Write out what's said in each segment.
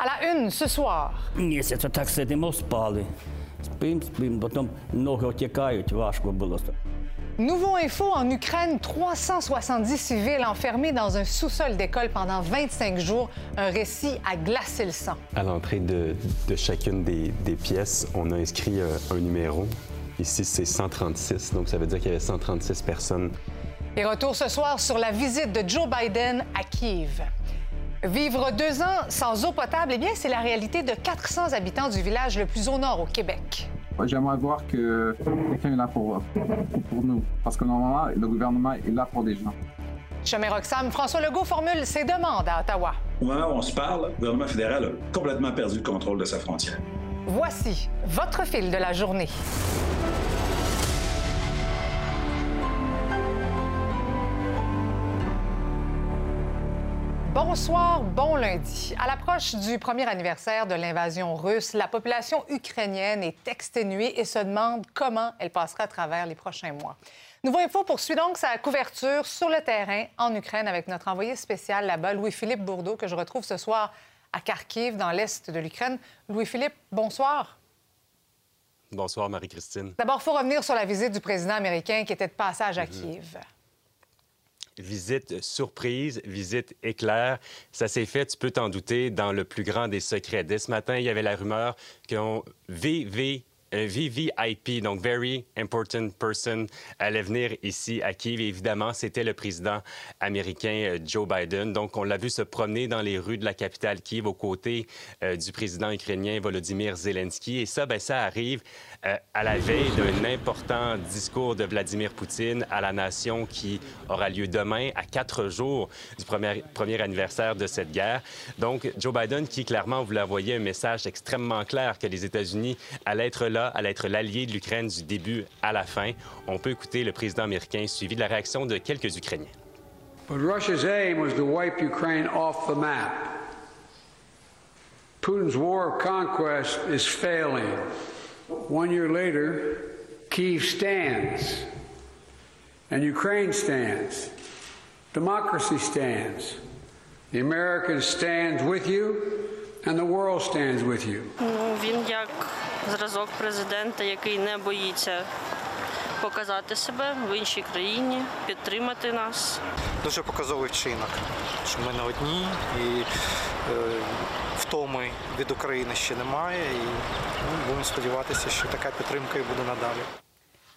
À la une ce soir. Місяця так сидимо, спали. Спим, спим, потім ноги отікають, важко було. Nouveau info en Ukraine, 370 civils enfermés dans un sous-sol d'école pendant 25 jours. Un récit à glacer le sang. À l'entrée de, de chacune des, des pièces, on a inscrit euh, un numéro. Ici, c'est 136, donc ça veut dire qu'il y avait 136 personnes. Et retour ce soir sur la visite de Joe Biden à Kiev. Vivre deux ans sans eau potable, eh bien, c'est la réalité de 400 habitants du village le plus au nord au Québec. J'aimerais voir que quelqu'un est là pour, pour nous. Parce que normalement, le gouvernement est là pour les gens. Chemin Roxham, François Legault formule ses demandes à Ottawa. Au moment où on se parle, le gouvernement fédéral a complètement perdu le contrôle de sa frontière. Voici votre fil de la journée. Bonsoir, bon lundi. À l'approche du premier anniversaire de l'invasion russe, la population ukrainienne est exténuée et se demande comment elle passera à travers les prochains mois. Nouveau Info poursuit donc sa couverture sur le terrain en Ukraine avec notre envoyé spécial là-bas, Louis-Philippe Bourdeau, que je retrouve ce soir à Kharkiv, dans l'est de l'Ukraine. Louis-Philippe, bonsoir. Bonsoir, Marie-Christine. D'abord, il faut revenir sur la visite du président américain qui était de passage à Kiev. Visite surprise, visite éclair. Ça s'est fait, tu peux t'en douter, dans le plus grand des secrets. Dès ce matin, il y avait la rumeur qu'un VV, VVIP, donc Very Important Person, allait venir ici à Kiev. Évidemment, c'était le président américain euh, Joe Biden. Donc, on l'a vu se promener dans les rues de la capitale Kiev aux côtés euh, du président ukrainien Volodymyr Zelensky. Et ça, ben, ça arrive euh, à la veille d'un important discours de Vladimir Poutine à la nation qui aura lieu demain, à quatre jours du premier, premier anniversaire de cette guerre. Donc, Joe Biden, qui clairement voulait envoyer un message extrêmement clair que les États-Unis allaient être là, allaient être l'allié de l'Ukraine du début à la fin. On peut écouter le président américain suivi de la réaction de quelques Ukrainiens. But Russia's aim was to wipe Ukraine off the map. Putin's war of conquest is failing. One year later, Kiev stands, and Ukraine stands. Democracy stands. The Americans stand with you, and the world stands with you. Зразок президента, який не боїться показати себе в іншій країні, підтримати нас. дуже показовий вчинок, що ми не одні і е, втоми від України ще немає. І ну, будемо сподіватися, що така підтримка і буде надалі.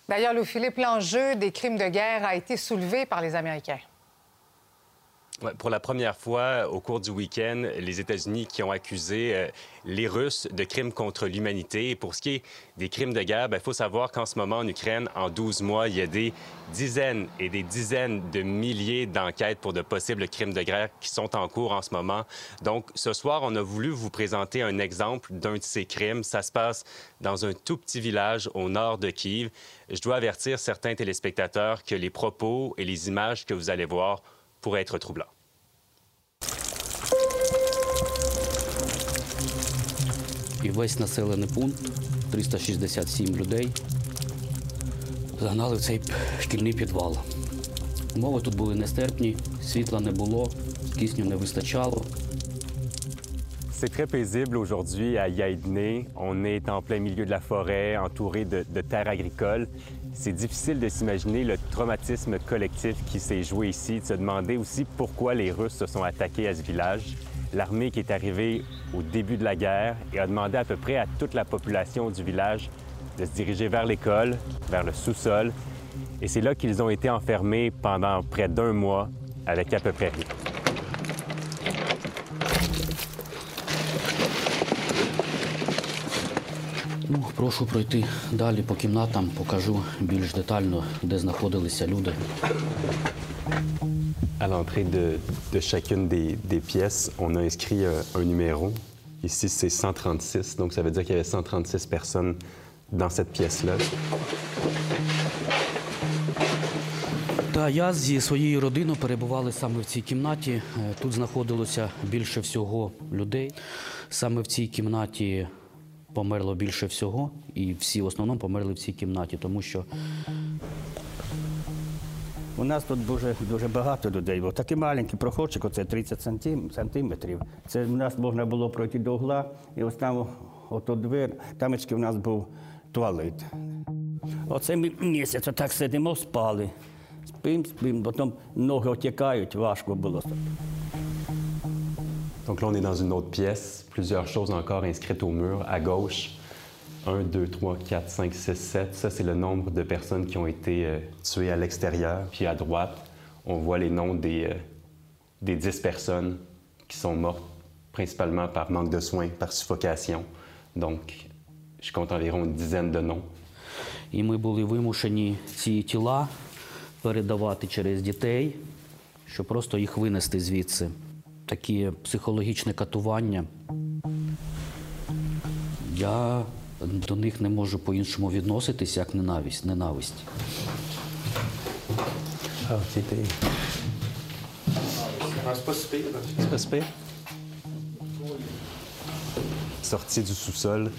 D'ailleurs, Louis-Philippe, l'enjeu des crimes de guerre a été soulevé par les Américains. Pour la première fois au cours du week-end, les États-Unis qui ont accusé euh, les Russes de crimes contre l'humanité. Pour ce qui est des crimes de guerre, il faut savoir qu'en ce moment en Ukraine, en 12 mois, il y a des dizaines et des dizaines de milliers d'enquêtes pour de possibles crimes de guerre qui sont en cours en ce moment. Donc ce soir, on a voulu vous présenter un exemple d'un de ces crimes. Ça se passe dans un tout petit village au nord de Kiev. Je dois avertir certains téléspectateurs que les propos et les images que vous allez voir pourraient être troublants. І весь населений пункт, 367 людей, загнали в цей шкільний підвал. Умови тут були нестерпні, світла не було, кисню не вистачало. C'est très paisible aujourd'hui à Yaïdné. On est en plein milieu de la forêt, entouré de, de terres agricoles. C'est difficile de s'imaginer le traumatisme collectif qui s'est joué ici, de se demander aussi pourquoi les Russes se sont attaqués à ce village. L'armée qui est arrivée au début de la guerre et a demandé à peu près à toute la population du village de se diriger vers l'école, vers le sous-sol. Et c'est là qu'ils ont été enfermés pendant près d'un mois avec à peu près rien. Прошу пройти далі по кімнатам, покажу більш детально, де знаходилися люди. À l'entrée de, de chacune des, des pièces, on a inscrit euh, un numéro. Ici, c'est 136, donc ça veut dire qu'il y avait 136 personnes dans cette pièce-là. Та я зі своєю родиною перебували саме в цій кімнаті. Е, Тут знаходилося більше всього людей. Саме в цій кімнаті померло більше всього, і всі в основному померли в цій кімнаті, тому що У нас тут дуже, дуже багато людей. Бо такий маленький проходчик, оце 30 сантим- сантиметрів. Це в нас можна було пройти до угла, і ось там, ото двір, тамечки у нас був туалет. Оце ми місяць отак сидимо, спали. Спим, спим, потім ноги отікають, важко було. Donc là, on est dans une autre pièce, plusieurs choses encore inscrites au mur. À gauche, 1, 2, 3, 4, 5, 6, 7. Ça, c'est le nombre de personnes qui ont été euh, tuées à l'extérieur. Puis à droite, on voit les noms des, euh, des 10 personnes qui sont mortes, principalement par manque de soins, par suffocation. Donc, je compte environ une dizaine de noms. і ми були вимушені ці тіла передавати через дітей, щоб просто їх винести звідси. Такі психологічне катування. Я до них не можу по-іншому відноситися, як ненависть. ненависть. Ah, OK, t'es... C'est pas si pire. Sorti du sous-sol.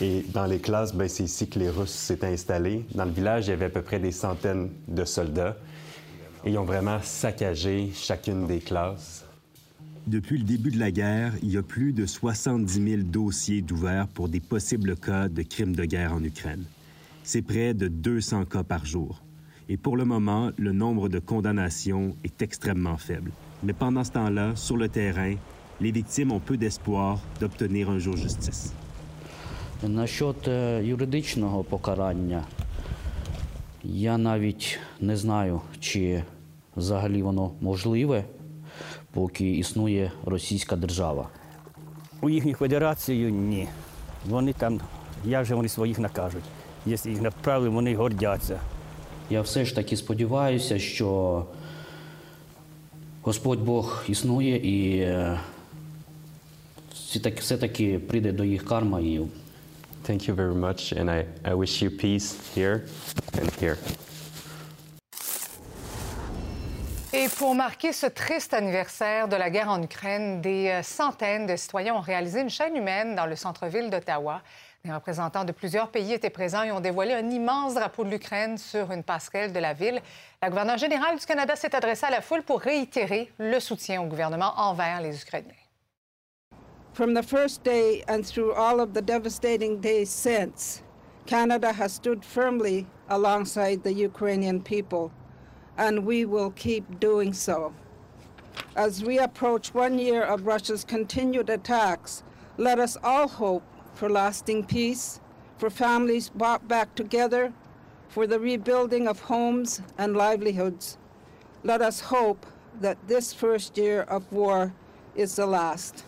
Et dans les classes, ben, c'est ici que les Russes s'étaient installés. Dans le village, il y avait à peu près des centaines de soldats. Et ils ont vraiment saccagé chacune des classes. Depuis le début de la guerre, il y a plus de 70 000 dossiers d'ouverts pour des possibles cas de crimes de guerre en Ukraine. C'est près de 200 cas par jour. Et pour le moment, le nombre de condamnations est extrêmement faible. Mais pendant ce temps-là, sur le terrain, les victimes ont peu d'espoir d'obtenir un jour justice. Насчет е, юридичного покарання, я навіть не знаю, чи взагалі воно можливе, Поки існує російська держава. У їхню федерацію ні. Вони там, як же вони своїх накажуть? Якщо їх направили, вони гордяться. Я все ж таки сподіваюся, що Господь Бог існує і е, все-таки, все-таки прийде до їх карма і Thank you very much, and I, I wish you peace here and here. Pour marquer ce triste anniversaire de la guerre en Ukraine, des euh, centaines de citoyens ont réalisé une chaîne humaine dans le centre-ville d'Ottawa. Des représentants de plusieurs pays étaient présents et ont dévoilé un immense drapeau de l'Ukraine sur une passerelle de la ville. La gouverneure générale du Canada s'est adressée à la foule pour réitérer le soutien au gouvernement envers les Ukrainiens. From the first day and through all of the devastating days since, Canada has stood firmly alongside the Ukrainian people, and we will keep doing so. As we approach one year of Russia's continued attacks, let us all hope for lasting peace, for families brought back together, for the rebuilding of homes and livelihoods. Let us hope that this first year of war is the last.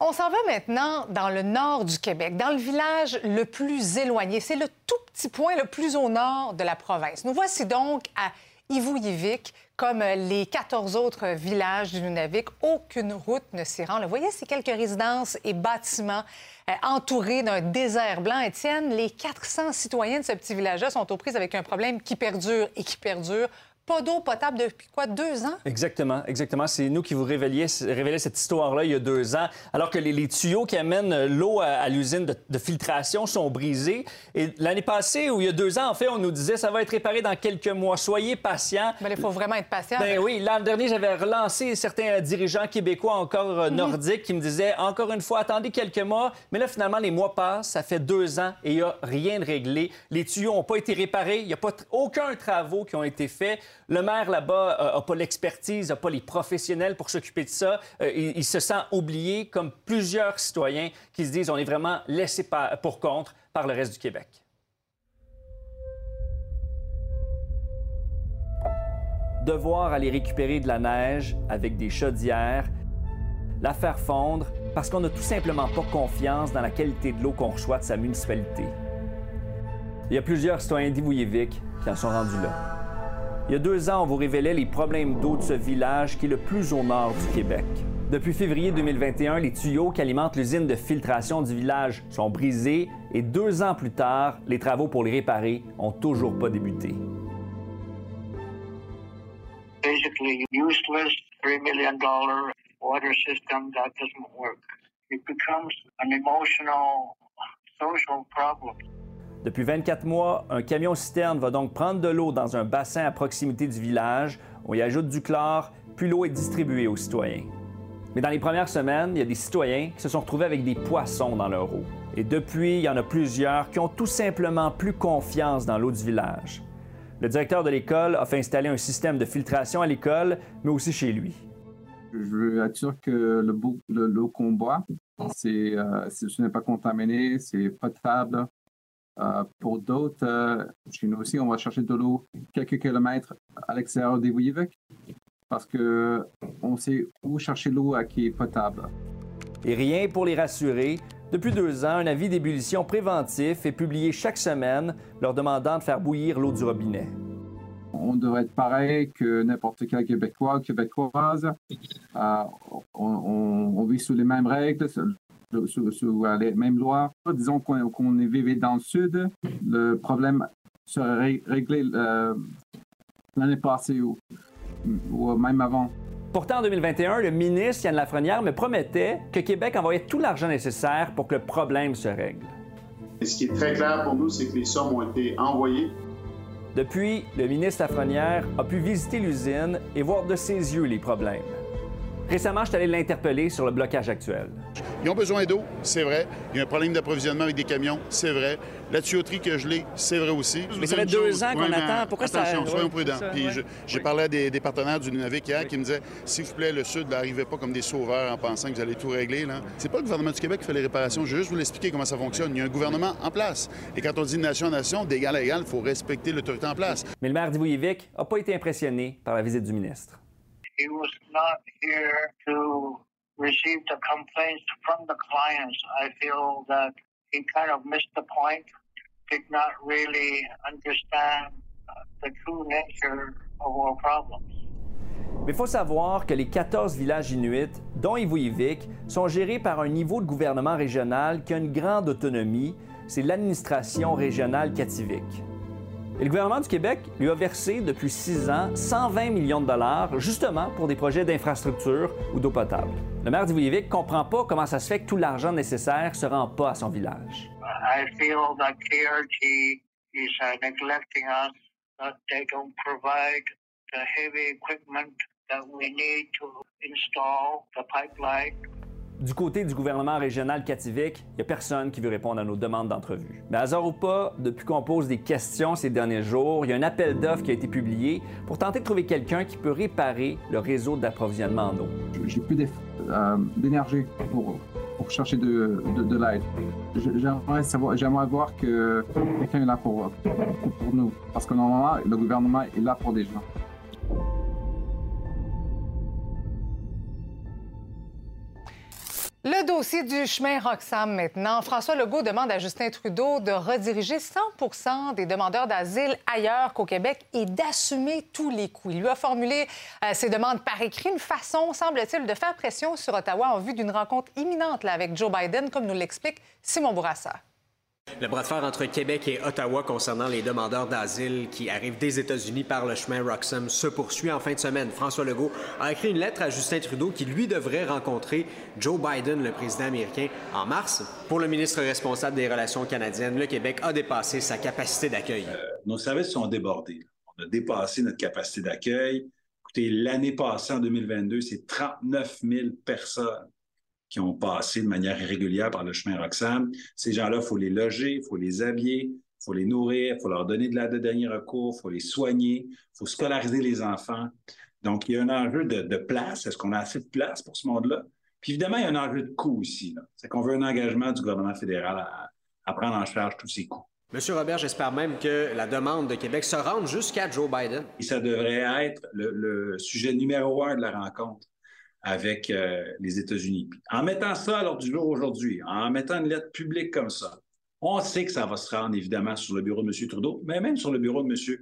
On s'en va maintenant dans le nord du Québec, dans le village le plus éloigné. C'est le tout petit point le plus au nord de la province. Nous voici donc à Ivouyivik, comme les 14 autres villages du Nunavik. Aucune route ne s'y rend. Vous voyez, ces quelques résidences et bâtiments euh, entourés d'un désert blanc. Étienne, les 400 citoyens de ce petit village-là sont aux prises avec un problème qui perdure et qui perdure. Pas d'eau potable depuis quoi, deux ans? Exactement, exactement. C'est nous qui vous révéliez, révéliez cette histoire-là il y a deux ans, alors que les, les tuyaux qui amènent l'eau à, à l'usine de, de filtration sont brisés. Et l'année passée, ou il y a deux ans, en fait, on nous disait ça va être réparé dans quelques mois. Soyez patients. Mais il faut vraiment être patient. Ben oui, l'an dernier, j'avais relancé certains dirigeants québécois encore euh, Mhm. nordiques qui me disaient encore une fois, attendez quelques mois. Mais là, finalement, les mois passent, ça fait deux ans et il n'y a rien de réglé. Les tuyaux n'ont pas été réparés, il n'y a pas aucun travaux qui ont été faits. Le maire là-bas n'a pas l'expertise, n'a pas les professionnels pour s'occuper de ça. Euh, il, se sent oublié, comme plusieurs citoyens qui se disent on est vraiment laissé pour compte par le reste du Québec. devoir aller récupérer de la neige avec des chaudières, la faire fondre parce qu'on n'a tout simplement pas confiance dans la qualité de l'eau qu'on reçoit de sa municipalité. Il y a plusieurs citoyens d'Ivouyevik qui en sont rendus là. Il y a deux ans, on vous révélait les problèmes d'eau de ce village qui est le plus au nord du Québec. Depuis février 2021, les tuyaux qui alimentent l'usine de filtration du village sont brisés et deux ans plus tard, les travaux pour les réparer ont toujours pas débuté. basically useless $3 million water system that doesn't work. It becomes an emotional, social problem. Depuis 24 mois, un camion-citerne va donc prendre de l'eau dans un bassin à proximité du village. On y ajoute du chlore, puis l'eau est distribuée aux citoyens. Mais dans les premières semaines, il y a des citoyens qui se sont retrouvés avec des poissons dans leur eau. Et depuis, il y en a plusieurs qui ont tout simplement plus confiance dans l'eau du village. Le directeur de l'école a fait installer un système de filtration à l'école, mais aussi chez lui. Je veux être sûr que l'eau qu'on boit, euh, c'est- ce n'est pas contaminé, c'est potable. Euh, pour d'autres, euh, chez nous aussi, on va chercher de l'eau quelques kilomètres à l'extérieur des Wuyivik parce que on sait où chercher l'eau à qui est potable. Et rien pour les rassurer. Depuis deux ans, un avis d'ébullition préventif est publié chaque semaine, leur demandant de faire bouillir l'eau du robinet. On devrait être pareil que n'importe quel Québécois, Québécoise. Euh, on, on- on vit sous les mêmes règles, sous, euh, les mêmes lois. Disons qu'on est vivait dans le sud, le problème serait ré- réglé euh, l'année passée ou, ou même avant. Pourtant, en 2021, le ministre Yann Lafrenière me promettait que Québec envoyait tout l'argent nécessaire pour que le problème se règle. Et ce qui est très clair pour nous, c'est que les sommes ont été envoyées. Depuis, le ministre Lafrenière a pu visiter l'usine et voir de ses yeux les problèmes. Récemment, je suis allé l'interpeller sur le blocage actuel. Ils ont besoin d'eau, c'est vrai. Il y a un problème d'approvisionnement avec des camions, c'est vrai. La tuyauterie que je l'ai, c'est vrai aussi. Mais ça fait deux chose- ans qu'on attend. Pourquoi ça- attention, soyons ouais, prudents. ça, Puis j'ai parlé à des, des partenaires du Nunavik hier qui me disaient s'il vous plaît, le Sud, n'arrivez pas comme des sauveurs en pensant que vous allez tout régler. Là. C'est pas le gouvernement du Québec qui fait les réparations. Je vais juste vous l'expliquer comment ça fonctionne. Il y a un gouvernement en place. Et quand on dit nation à nation, d'égal à égal, il faut respecter l'autorité en place. Mais le maire d'Ivouyevik n'a pas été impressionné par la visite du ministre. He was not here to receive the complaints from the clients. I feel that he kind of missed the point, did not really understand uh, the true nature of our problems. Mais il faut savoir que les 14 villages inuits, dont Ivouyivik, sont gérés par un niveau de gouvernement régional qui a une grande autonomie, c'est l'administration régionale Kativik. Et le gouvernement du Québec lui a versé depuis six ans 120 millions de dollars justement pour des projets d'infrastructure ou d'eau potable. Le maire d'Ivouyivik ne comprend pas comment ça se fait que tout l'argent nécessaire ne se rend pas à son village. I feel that KRT is neglecting us, that they don't provide the heavy equipment that we need to install the pipeline. Du côté du gouvernement régional Kativik, il n'y a personne qui veut répondre à nos demandes d'entrevue. Mais hasard ou pas, depuis qu'on pose des questions ces derniers jours, il y a un appel d'offres qui a été publié pour tenter de trouver quelqu'un qui peut réparer le réseau d'approvisionnement en eau. J'ai plus euh, d'énergie pour, pour chercher de, de, de l'aide. J'aimerais j'aimerais voir que quelqu'un est là pour, pour nous. Parce que normalement, le gouvernement est là pour des gens. Le dossier du chemin Roxham maintenant. François Legault demande à Justin Trudeau de rediriger 100% des demandeurs d'asile ailleurs qu'au Québec et d'assumer tous les coûts. Il lui a formulé euh, ses demandes par écrit, une façon, semble-t-il, de faire pression sur Ottawa en vue d'une rencontre imminente avec Joe Biden, comme nous l'explique Simon Bourassa. Le bras de fer entre Québec et Ottawa concernant les demandeurs d'asile qui arrivent des États-Unis par le chemin Roxham se poursuit en fin de semaine. François Legault a écrit une lettre à Justin Trudeau qui, lui, devrait rencontrer Joe Biden, le président américain, en mars. Pour le ministre responsable des Relations canadiennes, le Québec a dépassé sa capacité d'accueil. Nos services sont débordés. On a dépassé notre capacité d'accueil. Écoutez, l'année passée, en 2022, c'est 39 000 personnes qui ont passé de manière irrégulière par le chemin Roxham. Ces gens-là, il faut les loger, il faut les habiller, il faut les nourrir, il faut leur donner de l'aide de dernier recours, il faut les soigner, il faut scolariser les enfants. Donc, il y a un enjeu de, de place. Est-ce qu'on a assez de place pour ce monde-là? Puis évidemment, il y a un enjeu de coût aussi. C'est qu'on veut un engagement du gouvernement fédéral à, à prendre en charge tous ces coûts. Monsieur Robert, j'espère même que la demande de Québec se rende jusqu'à Joe Biden. Et ça devrait être le, le sujet numéro un de la rencontre avec euh, les États-Unis. En mettant ça à l'ordre du jour aujourd'hui, en mettant une lettre publique comme ça, on sait que ça va se rendre évidemment sur le bureau de M. Trudeau, mais même sur le bureau de M.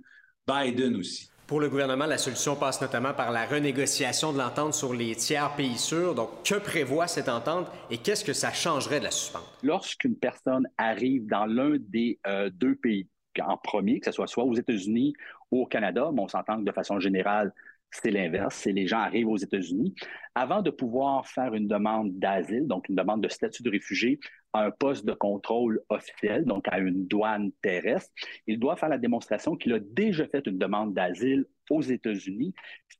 Biden aussi. Pour le gouvernement, la solution passe notamment par la renégociation de l'entente sur les tiers pays sûrs. Donc, que prévoit cette entente et qu'est-ce que ça changerait de la suspendre? Lorsqu'une personne arrive dans l'un des euh, deux pays, en premier, que ce soit soit aux États-Unis ou au Canada, mais on s'entend que de façon générale, c'est l'inverse, c'est les gens arrivent aux États-Unis. Avant de pouvoir faire une demande d'asile, donc une demande de statut de réfugié, à un poste de contrôle officiel, donc à une douane terrestre, il doit faire la démonstration qu'il a déjà fait une demande d'asile aux États-Unis.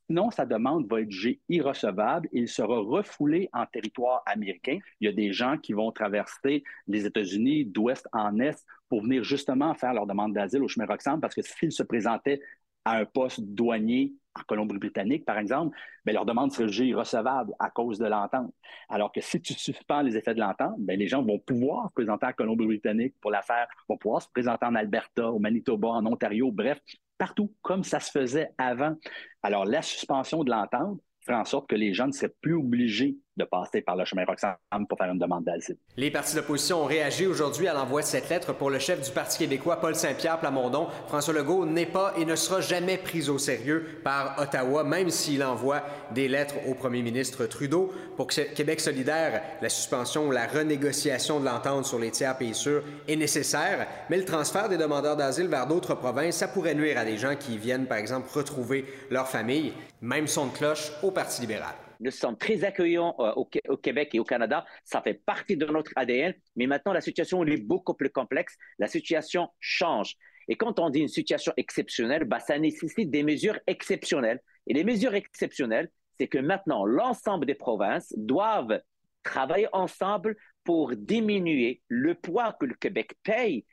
Sinon, sa demande va être jugée irrecevable il sera refoulé en territoire américain. Il y a des gens qui vont traverser les États-Unis d'ouest en est pour venir justement faire leur demande d'asile au chemin Roxham parce que s'ils se présentaient à un poste douanier en Colombie-Britannique, par exemple, bien, leur demande serait jugée irrecevable à cause de l'entente. Alors que si tu suspends les effets de l'entente, bien, les gens vont pouvoir se présenter à Colombie-Britannique pour la faire, vont pouvoir se présenter en Alberta, au Manitoba, en Ontario, bref, partout, comme ça se faisait avant. Alors, la suspension de l'entente ferait en sorte que les gens ne seraient plus obligés de passer par le chemin Roxham pour faire une demande d'asile. Les partis d'opposition ont réagi aujourd'hui à l'envoi de cette lettre pour le chef du Parti québécois, Paul Saint-Pierre Plamondon. François Legault n'est pas et ne sera jamais pris au sérieux par Ottawa, même s'il envoie des lettres au premier ministre Trudeau. Pour Québec solidaire, la suspension ou la renégociation de l'entente sur les tiers pays sûrs est nécessaire, mais le transfert des demandeurs d'asile vers d'autres provinces, ça pourrait nuire à des gens qui viennent, par exemple, retrouver leur famille. Même son de cloche au Parti libéral. Nous sommes très accueillants euh, au, Québec et au Canada. Ça fait partie de notre ADN. Mais maintenant, la situation est beaucoup plus complexe. La situation change. Et quand on dit une situation exceptionnelle, bah, ça nécessite des mesures exceptionnelles. Et les mesures exceptionnelles, c'est que maintenant, l'ensemble des provinces doivent travailler ensemble pour diminuer le poids que le Québec paye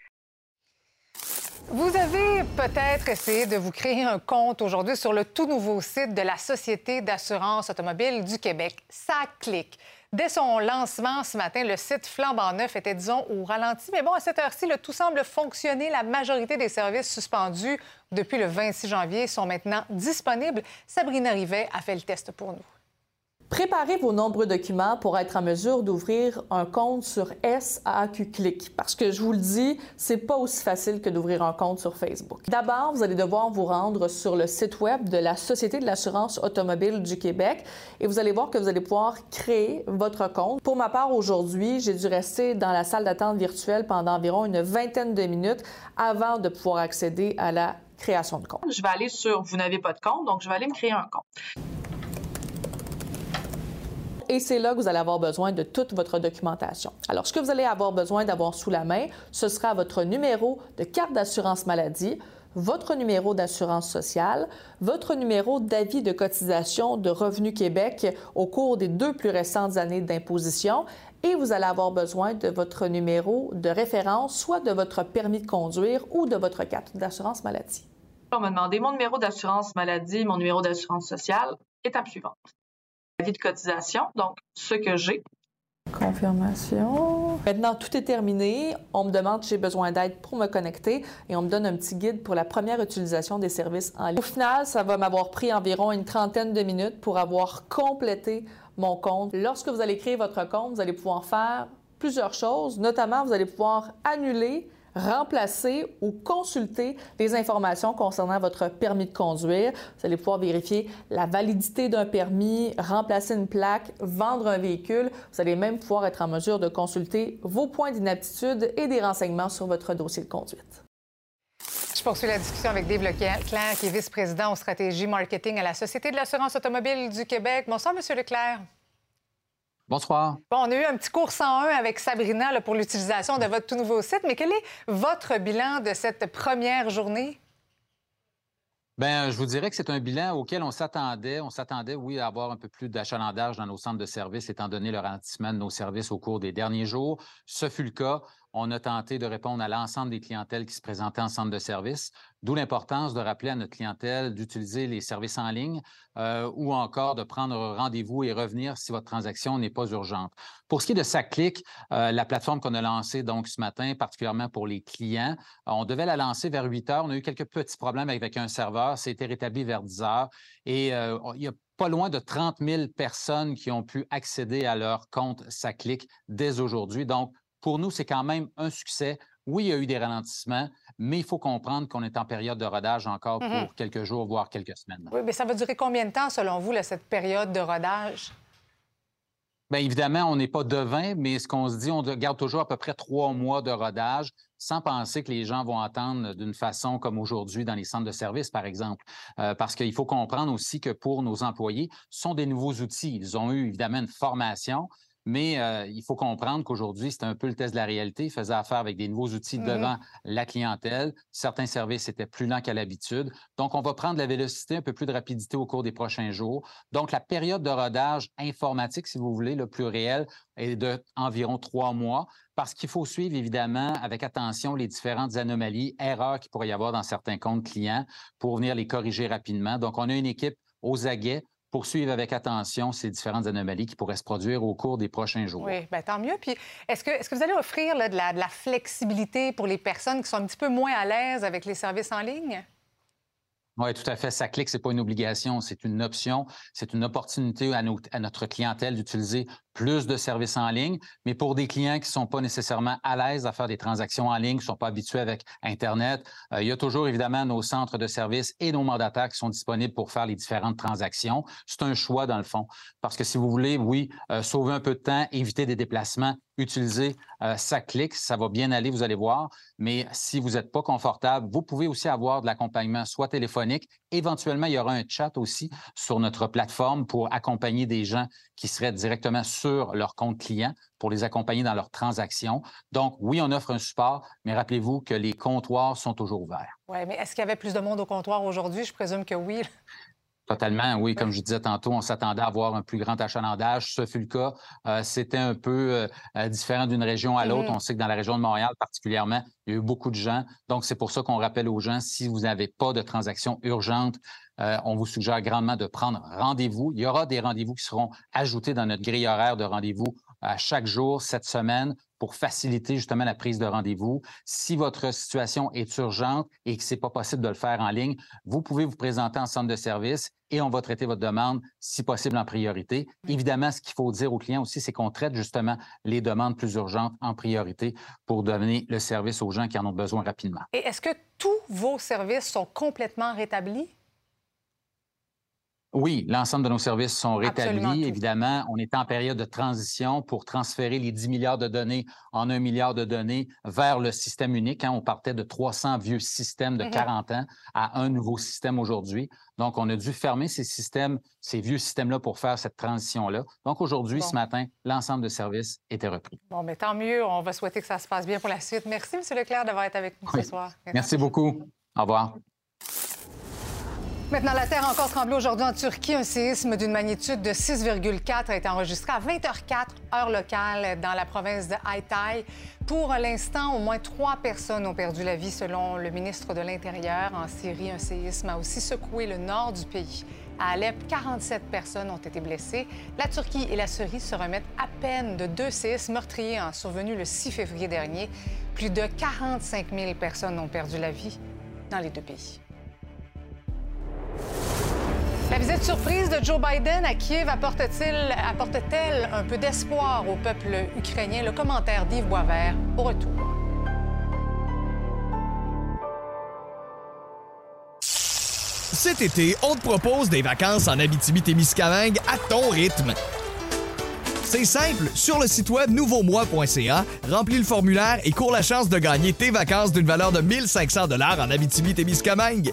vous avez peut-être essayé de vous créer un compte aujourd'hui sur le tout nouveau site de la Société d'assurance automobile du Québec. Ça. Dès son lancement ce matin, le site flambant neuf était, disons, au ralenti. Mais bon, à cette heure-ci, le tout semble fonctionner. La majorité des services suspendus depuis le 26 janvier sont maintenant disponibles. Sabrina Rivet a fait le test pour nous. Préparez vos nombreux documents pour être en mesure d'ouvrir un compte sur SAQ Click parce que je vous le dis, c'est pas aussi facile que d'ouvrir un compte sur Facebook. D'abord, vous allez devoir vous rendre sur le site web de la Société de l'assurance automobile du Québec et vous allez voir que vous allez pouvoir créer votre compte. Pour ma part, aujourd'hui, j'ai dû rester dans la salle d'attente virtuelle pendant environ une vingtaine de minutes avant de pouvoir accéder à la création de compte. Je vais aller sur Vous n'avez pas de compte, donc je vais aller me créer un compte. Et c'est là que vous allez avoir besoin de toute votre documentation. Alors, ce que vous allez avoir besoin d'avoir sous la main, ce sera votre numéro de carte d'assurance maladie, votre numéro d'assurance sociale, votre numéro d'avis de cotisation de Revenu Québec au cours des deux plus récentes années d'imposition et vous allez avoir besoin de votre numéro de référence, soit de votre permis de conduire ou de votre carte d'assurance maladie. On m'a demandé mon numéro d'assurance maladie, mon numéro d'assurance sociale. Étape suivante de cotisation, donc ce que j'ai. Confirmation. Maintenant, tout est terminé. On me demande si j'ai besoin d'aide pour me connecter et on me donne un petit guide pour la première utilisation des services en ligne. Au final, ça va m'avoir pris environ une trentaine de minutes pour avoir complété mon compte. Lorsque vous allez créer votre compte, vous allez pouvoir faire plusieurs choses. Notamment, vous allez pouvoir annuler remplacer ou consulter les informations concernant votre permis de conduire. Vous allez pouvoir vérifier la validité d'un permis, remplacer une plaque, vendre un véhicule. Vous allez même pouvoir être en mesure de consulter vos points d'inaptitude et des renseignements sur votre dossier de conduite. Je poursuis la discussion avec Dave Leclerc, qui est vice-président aux stratégies marketing à la Société de l'assurance automobile du Québec. Bonsoir, Monsieur Leclerc. Bonsoir. Bon, on a eu un petit cours 101 avec Sabrina pour l'utilisation de votre tout nouveau site, mais quel est votre bilan de cette première journée? Bien, je vous dirais que c'est un bilan auquel on s'attendait. On s'attendait, oui, à avoir un peu plus d'achalandage dans nos centres de services, étant donné le ralentissement de nos services au cours des derniers jours. Ce fut le cas. On a tenté de répondre à l'ensemble des clientèles qui se présentaient en centre de service, d'où l'importance de rappeler à notre clientèle d'utiliser les services en ligne euh, ou encore de prendre rendez-vous et revenir si votre transaction n'est pas urgente. Pour ce qui est de SACLIC, euh, la plateforme qu'on a lancée donc ce matin, particulièrement pour les clients, on devait la lancer vers 8 heures. On a eu quelques petits problèmes avec un serveur. C'était rétabli vers 10 heures. Et euh, il y a pas loin de 30 000 personnes qui ont pu accéder à leur compte SACLIC dès aujourd'hui. Donc, pour nous, c'est quand même un succès. Oui, il y a eu des ralentissements, mais il faut comprendre qu'on est en période de rodage encore pour Mhm. quelques jours, voire quelques semaines. Oui, mais ça va durer combien de temps, selon vous, là, cette période de rodage? Bien, évidemment, on n'est pas devin, mais ce qu'on se dit, on garde toujours à peu près trois mois de rodage sans penser que les gens vont attendre d'une façon comme aujourd'hui dans les centres de services, par exemple. Euh, parce qu'il faut comprendre aussi que pour nos employés, ce sont des nouveaux outils. Ils ont eu évidemment une formation, mais euh, il faut comprendre qu'aujourd'hui, c'est un peu le test de la réalité. Ils faisaient affaire avec des nouveaux outils Mhm. devant la clientèle. Certains services étaient plus lents qu'à l'habitude. Donc, on va prendre la vélocité, un peu plus de rapidité au cours des prochains jours. Donc, la période de rodage informatique, si vous voulez, le plus réel, est de environ trois mois parce qu'il faut suivre évidemment avec attention les différentes anomalies, erreurs qu'il pourrait y avoir dans certains comptes clients pour venir les corriger rapidement. Donc, on a une équipe aux aguets pour suivre avec attention ces différentes anomalies qui pourraient se produire au cours des prochains jours. Oui, bien, tant mieux. Puis, est-ce que, est-ce que vous allez offrir là, de, la, de la flexibilité pour les personnes qui sont un petit peu moins à l'aise avec les services en ligne? Oui, tout à fait. Ça clique, ce n'est pas une obligation, c'est une option. C'est une opportunité à, nos- à notre clientèle d'utiliser plus de services en ligne, mais pour des clients qui ne sont pas nécessairement à l'aise à faire des transactions en ligne, qui ne sont pas habitués avec Internet, euh, il y a toujours évidemment nos centres de services et nos mandataires qui sont disponibles pour faire les différentes transactions. C'est un choix dans le fond. Parce que si vous voulez, oui, euh, sauver un peu de temps, éviter des déplacements, utiliser euh, ça clique, ça va bien aller, vous allez voir. Mais si vous n'êtes pas confortable, vous pouvez aussi avoir de l'accompagnement, soit téléphonique. Éventuellement, il y aura un chat aussi sur notre plateforme pour accompagner des gens qui seraient directement sur leur compte client pour les accompagner dans leurs transactions. Donc, oui, on offre un support, mais rappelez-vous que les comptoirs sont toujours ouverts. Oui, mais est-ce qu'il y avait plus de monde au comptoir aujourd'hui? Je présume que oui. Totalement, oui. Comme je disais tantôt, on s'attendait à avoir un plus grand achalandage. Ce fut le cas. Euh, C'était un peu euh, euh, différent d'une région à l'autre. Mhm. On sait que dans la région de Montréal particulièrement, il y a eu beaucoup de gens. Donc, c'est pour ça qu'on rappelle aux gens, si vous n'avez pas de transaction urgente, euh, on vous suggère grandement de prendre rendez-vous. Il y aura des rendez-vous qui seront ajoutés dans notre grille horaire de rendez-vous à chaque jour cette semaine pour faciliter justement la prise de rendez-vous. Si votre situation est urgente et que ce n'est pas possible de le faire en ligne, vous pouvez vous présenter en centre de service et on va traiter votre demande, si possible, en priorité. Évidemment, ce qu'il faut dire aux clients aussi, c'est qu'on traite justement les demandes plus urgentes en priorité pour donner le service aux gens qui en ont besoin rapidement. Et est-ce que tous vos services sont complètement rétablis? Oui, l'ensemble de nos services sont rétablis. Évidemment, on est en période de transition pour transférer les 10 milliards de données en 1 milliard de données vers le système unique. hein. On partait de 300 vieux systèmes de Mhm. 40 ans à un nouveau système aujourd'hui. Donc, on a dû fermer ces systèmes, ces vieux systèmes-là pour faire cette transition-là. Donc, aujourd'hui, Bon. ce matin, l'ensemble de services était repris. Bon, mais tant mieux. On va souhaiter que ça se passe bien pour la suite. Merci, M. Leclerc, d'avoir été avec nous Oui. ce soir. Merci beaucoup. Au revoir. Maintenant, la Terre encore tremblé aujourd'hui en Turquie. Un séisme d'une magnitude de 6,4 a été enregistré à 20h04, heure locale, dans la province de Hatay. Pour l'instant, au moins trois personnes ont perdu la vie, selon le ministre de l'Intérieur. En Syrie, un séisme a aussi secoué le nord du pays. À Alep, 47 personnes ont été blessées. La Turquie et la Syrie se remettent à peine de deux séismes meurtriers survenus le 6 février dernier. Plus de 45 000 personnes ont perdu la vie dans les deux pays. La visite surprise de Joe Biden à Kiev apporte-t-il, apporte-t-elle un peu d'espoir au peuple ukrainien? Le commentaire d'Yves Boisvert au retour. Cet été, on te propose des vacances en Abitibi-Témiscamingue à ton rythme. C'est simple, sur le site web nouveaumois.ca, remplis le formulaire et cours la chance de gagner tes vacances d'une valeur de 1500 dollars en Abitibi-Témiscamingue.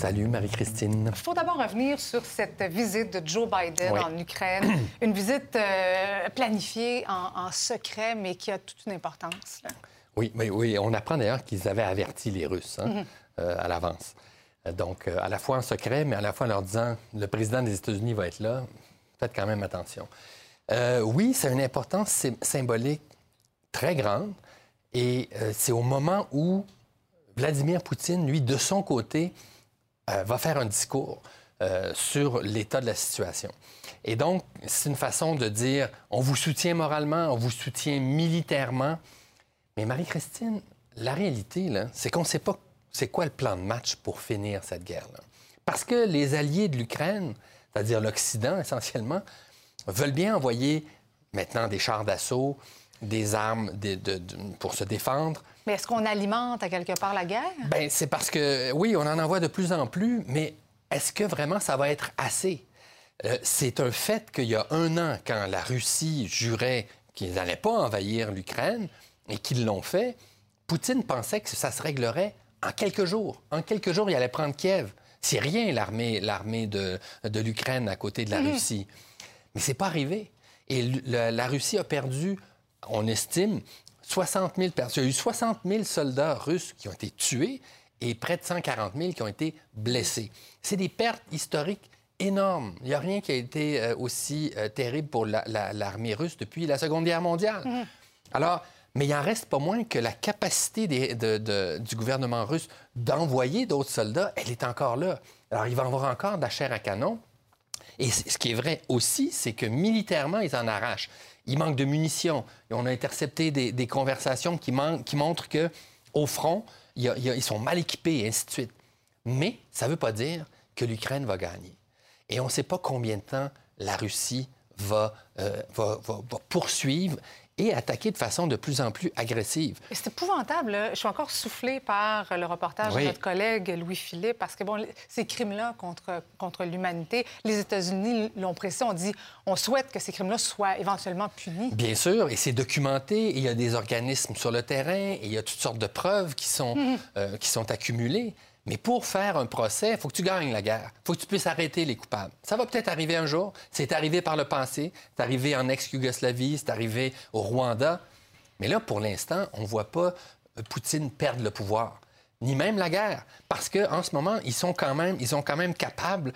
Salut Marie-Christine. Il faut d'abord revenir sur cette visite de Joe Biden Oui. en Ukraine. Une visite euh, planifiée en, en secret, mais qui a toute une importance. là. Oui, mais oui, on apprend d'ailleurs qu'ils avaient averti les Russes hein, Mhm. euh, à l'avance. Donc, euh, à la fois en secret, mais à la fois en leur disant le président des États-Unis va être là, faites quand même attention. Euh, oui, c'est une importance sy- symbolique très grande et euh, c'est au moment où Vladimir Poutine, lui, de son côté, euh, va faire un discours euh, sur l'état de la situation. Et donc, c'est une façon de dire, on vous soutient moralement, on vous soutient militairement. Mais Marie-Christine, la réalité, c'est qu'on ne sait pas c'est quoi le plan de match pour finir cette guerre-là. Parce que les alliés de l'Ukraine, c'est-à-dire l'Occident essentiellement, veulent bien envoyer maintenant des chars d'assaut, des armes pour se défendre. Mais est-ce qu'on alimente à quelque part la guerre? Bien, c'est parce que, oui, on en envoie de plus en plus, mais est-ce que vraiment ça va être assez? Euh, c'est un fait qu'il y a un an, quand la Russie jurait qu'ils n'allaient pas envahir l'Ukraine et qu'ils l'ont fait, Poutine pensait que ça se réglerait en quelques jours. En quelques jours, il allait prendre Kiev. C'est rien, l'armée, l'armée de, de l'Ukraine à côté de la mhm. Russie. Mais c'est pas arrivé. Et la Russie a perdu, on estime, 60 000 personnes. Il y a eu 60 000 soldats russes qui ont été tués et près de 140 000 qui ont été blessés. C'est des pertes historiques énormes. Il n'y a rien qui a été euh, aussi euh, terrible pour l'armée russe depuis la Seconde Guerre mondiale. Mhm. Alors, mais il en reste pas moins que la capacité du gouvernement russe d'envoyer d'autres soldats, elle est encore là. Alors, il va y avoir encore de la chair à canon. Et ce qui est vrai aussi, c'est que militairement, ils en arrachent. Il manque de munitions. Et on a intercepté des, conversations qui, montrent que au front, ils sont mal équipés et ainsi de suite. Mais ça ne veut pas dire que l'Ukraine va gagner. Et on ne sait pas combien de temps la Russie va, euh, poursuivre et attaquer de façon de plus en plus agressive. C'est épouvantable. Je suis encore soufflée par le reportage de notre collègue Louis-Philippe, parce que bon, ces crimes-là contre, contre l'humanité, les États-Unis l'ont pressé, on dit on souhaite que ces crimes-là soient éventuellement punis. Bien sûr, et c'est documenté, il y a des organismes sur le terrain, et il y a toutes sortes de preuves qui sont, mhm. euh, qui sont accumulées. Mais pour faire un procès, il faut que tu gagnes la guerre. Il faut que tu puisses arrêter les coupables. Ça va peut-être arriver un jour. C'est arrivé par le passé. C'est arrivé en ex-Yougoslavie. C'est arrivé au Rwanda. Mais là, pour l'instant, on ne voit pas euh, Poutine perdre le pouvoir, ni même la guerre. Parce qu'en ce moment, ils sont quand même, ils capables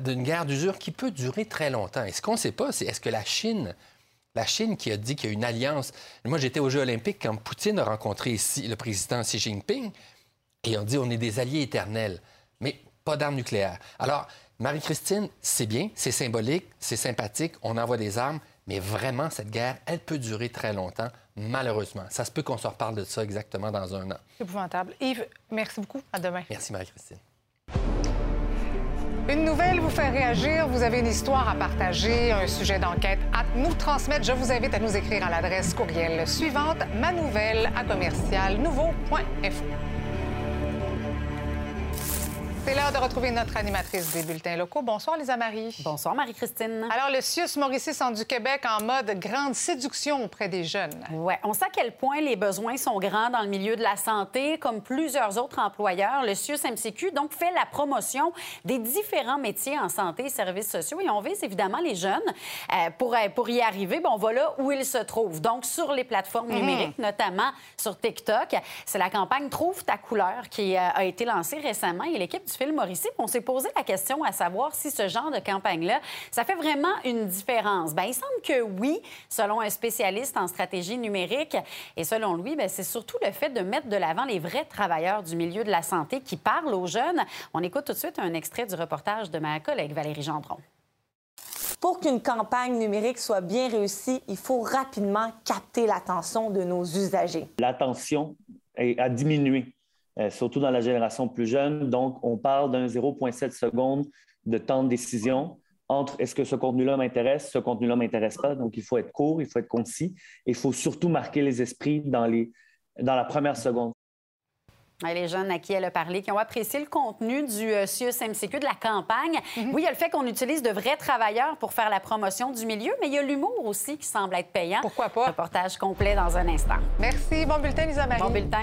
d'une guerre d'usure qui peut durer très longtemps. Et ce qu'on ne sait pas, c'est est-ce que la Chine la Chine qui a dit qu'il y a une alliance. Moi, j'étais aux Jeux olympiques quand Poutine a rencontré le président Xi Jinping. Et on dit on est des alliés éternels, mais pas d'armes nucléaires. Alors, Marie-Christine, c'est bien, c'est symbolique, c'est sympathique, on envoie des armes, mais vraiment, cette guerre, elle peut durer très longtemps, malheureusement. Ça se peut qu'on se reparle de ça exactement dans un an. C'est épouvantable. Yves, merci beaucoup. À demain. Merci, Marie-Christine. Une nouvelle vous fait réagir, vous avez une histoire à partager, un sujet d'enquête à nous transmettre, je vous invite à nous écrire à l'adresse courriel suivante, manouvelle à commercial nouveau.info. C'est l'heure de retrouver notre animatrice des bulletins locaux. Bonsoir, Lisa Marie. Bonsoir, Marie-Christine. Alors, le CIUS Mauricie Centre du Québec en mode grande séduction auprès des jeunes. Oui, on sait à quel point les besoins sont grands dans le milieu de la santé. Comme plusieurs autres employeurs, le CIUS MCQ donc fait la promotion des différents métiers en santé et services sociaux et on vise évidemment les jeunes. Euh, pour, euh, pour y arriver, bon, on va là où ils se trouvent. Donc, sur les plateformes mhm. numériques, notamment sur TikTok. C'est la campagne Trouve ta couleur qui euh, a été lancée récemment et l'équipe du film Mauricie. On s'est posé la question à savoir si ce genre de campagne-là, ça fait vraiment une différence. Bien, il semble que oui, selon un spécialiste en stratégie numérique. Et selon lui, bien, c'est surtout le fait de mettre de l'avant les vrais travailleurs du milieu de la santé qui parlent aux jeunes. On écoute tout de suite un extrait du reportage de ma collègue Valérie Gendron. Pour qu'une campagne numérique soit bien réussie, il faut rapidement capter l'attention de nos usagers. L'attention a diminué euh, surtout dans la génération plus jeune. Donc, on parle d'un 0,7 secondes de temps de décision entre est-ce que ce contenu-là m'intéresse, ce contenu-là ne m'intéresse pas. Donc, il faut être court, il faut être concis. Il faut surtout marquer les esprits dans, les, dans la première seconde. Les jeunes à qui elle a parlé, qui ont apprécié le contenu du euh, CIUS-MCQ, de la campagne. Mhm. Oui, il y a le fait qu'on utilise de vrais travailleurs pour faire la promotion du milieu, mais il y a l'humour aussi qui semble être payant. Pourquoi pas? Reportage complet dans un instant. Merci. Bon bulletin, Lisa Marie. Bon bulletin.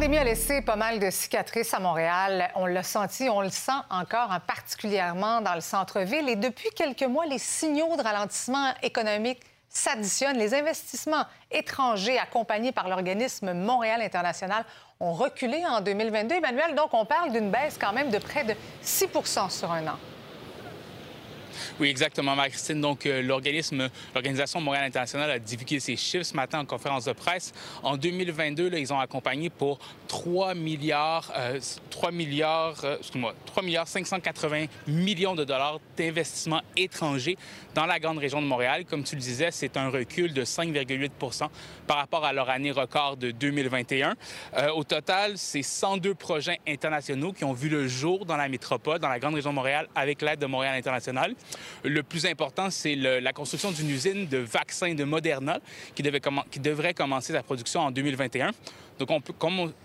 Pandémie a laissé pas mal de cicatrices à Montréal. On l'a senti, on le sent encore, hein, particulièrement dans le centre-ville. Et depuis quelques mois, les signaux de ralentissement économique s'additionnent. Les investissements étrangers accompagnés par l'organisme Montréal International ont reculé en 2022. Emmanuel, donc on parle d'une baisse quand même de près de 6 sur un an. Oui, exactement, Marie-Christine. Donc, euh, l'organisme, l'Organisation Montréal International a divulgué ses chiffres ce matin en conférence de presse. En 2022, là, ils ont accompagné pour 3 milliards, 3 euh, milliards, euh, excuse-moi, 3 milliards 580 millions de dollars d'investissements étrangers dans la grande région de Montréal. Comme tu le disais, c'est un recul de 5,8 par rapport à leur année record de 2021. au total, c'est 102 projets internationaux qui ont vu le jour dans la métropole, dans la grande région de Montréal, avec l'aide de Montréal International. Le plus important, c'est la construction d'une usine de vaccins de Moderna qui, devrait commencer sa production en 2021. Donc, on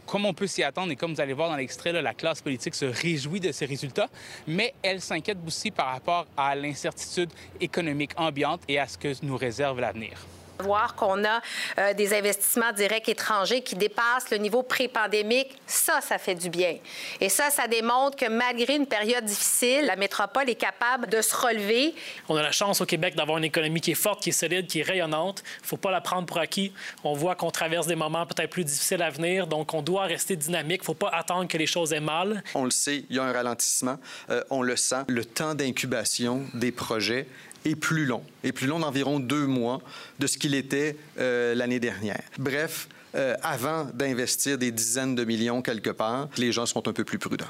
comme, on, peut s'y attendre et comme vous allez voir dans l'extrait, la classe politique se réjouit de ces résultats, mais elle s'inquiète aussi par rapport à l'incertitude économique ambiante et à ce que nous réserve l'avenir. Voir qu'on a euh, des investissements directs étrangers qui dépassent le niveau pré-pandémique, ça, ça fait du bien. Et ça, ça démontre que malgré une période difficile, la métropole est capable de se relever. On a la chance au Québec d'avoir une économie qui est forte, qui est solide, qui est rayonnante. Il ne faut pas la prendre pour acquis. On voit qu'on traverse des moments peut-être plus difficiles à venir, donc on doit rester dynamique. Il ne faut pas attendre que les choses aient mal. On le sait, il y a un ralentissement. Euh, on le sent. Le temps d'incubation des projets est plus long, est plus long d'environ deux mois de ce qu'il était euh, l'année dernière. Bref, euh, avant d'investir des dizaines de millions quelque part, les gens sont un peu plus prudents.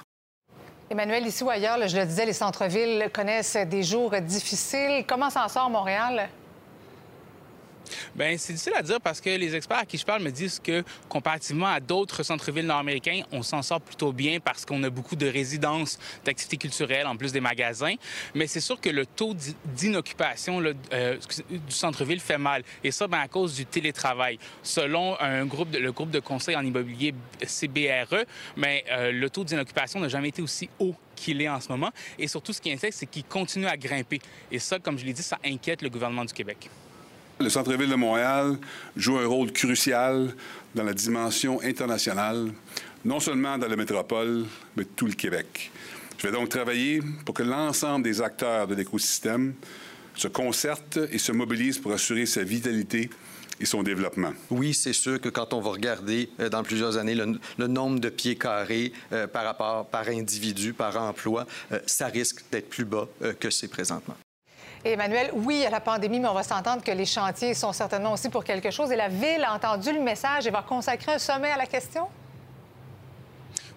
Emmanuel, ici ou ailleurs, je le disais, les centres-villes connaissent des jours difficiles. Comment s'en sort Montréal? Bien, c'est difficile à dire parce que les experts à qui je parle me disent que, comparativement à d'autres centres-villes nord-américains, on s'en sort plutôt bien parce qu'on a beaucoup de résidences, d'activités culturelles, en plus des magasins. Mais c'est sûr que le taux d'inoccupation euh, du centre-ville fait mal. Et ça, bien, à cause du télétravail. Selon le groupe de conseil en immobilier CBRE, mais euh, le taux d'inoccupation n'a jamais été aussi haut qu'il est en ce moment. Et surtout, ce qui inquiète, c'est qu'il continue à grimper. Et ça, comme je l'ai dit, ça inquiète le gouvernement du Québec. Le centre-ville de Montréal joue un rôle crucial dans la dimension internationale, non seulement dans la métropole, mais tout le Québec. Je vais donc travailler pour que l'ensemble des acteurs de l'écosystème se concertent et se mobilisent pour assurer sa vitalité et son développement. Oui, c'est sûr que quand on va regarder euh, dans plusieurs années le, nombre de pieds carrés euh, par rapport par individu, par emploi, euh, ça risque d'être plus bas que c'est présentement. Emmanuel, oui, a la pandémie, mais on va s'entendre que les chantiers sont certainement aussi pour quelque chose. Et la Ville a entendu le message et va consacrer un sommet à la question?